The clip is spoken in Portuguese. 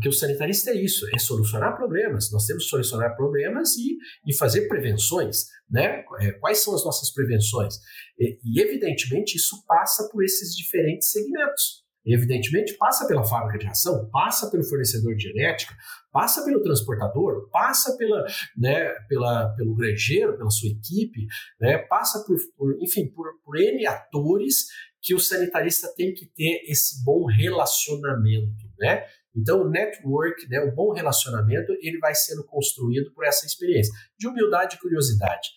Porque o sanitarista é isso, é solucionar problemas. Nós temos que solucionar problemas e, e fazer prevenções. Né? É, quais são as nossas prevenções? E, e, evidentemente, isso passa por esses diferentes segmentos. Evidentemente, passa pela fábrica de ração, passa pelo fornecedor de genética, passa pelo transportador, passa pela, né, pela, pelo granjeiro, pela sua equipe, né, passa por, por enfim, por, por N atores que o sanitarista tem que ter esse bom relacionamento, né? Então, o network, né, o bom relacionamento, ele vai sendo construído por essa experiência de humildade e curiosidade.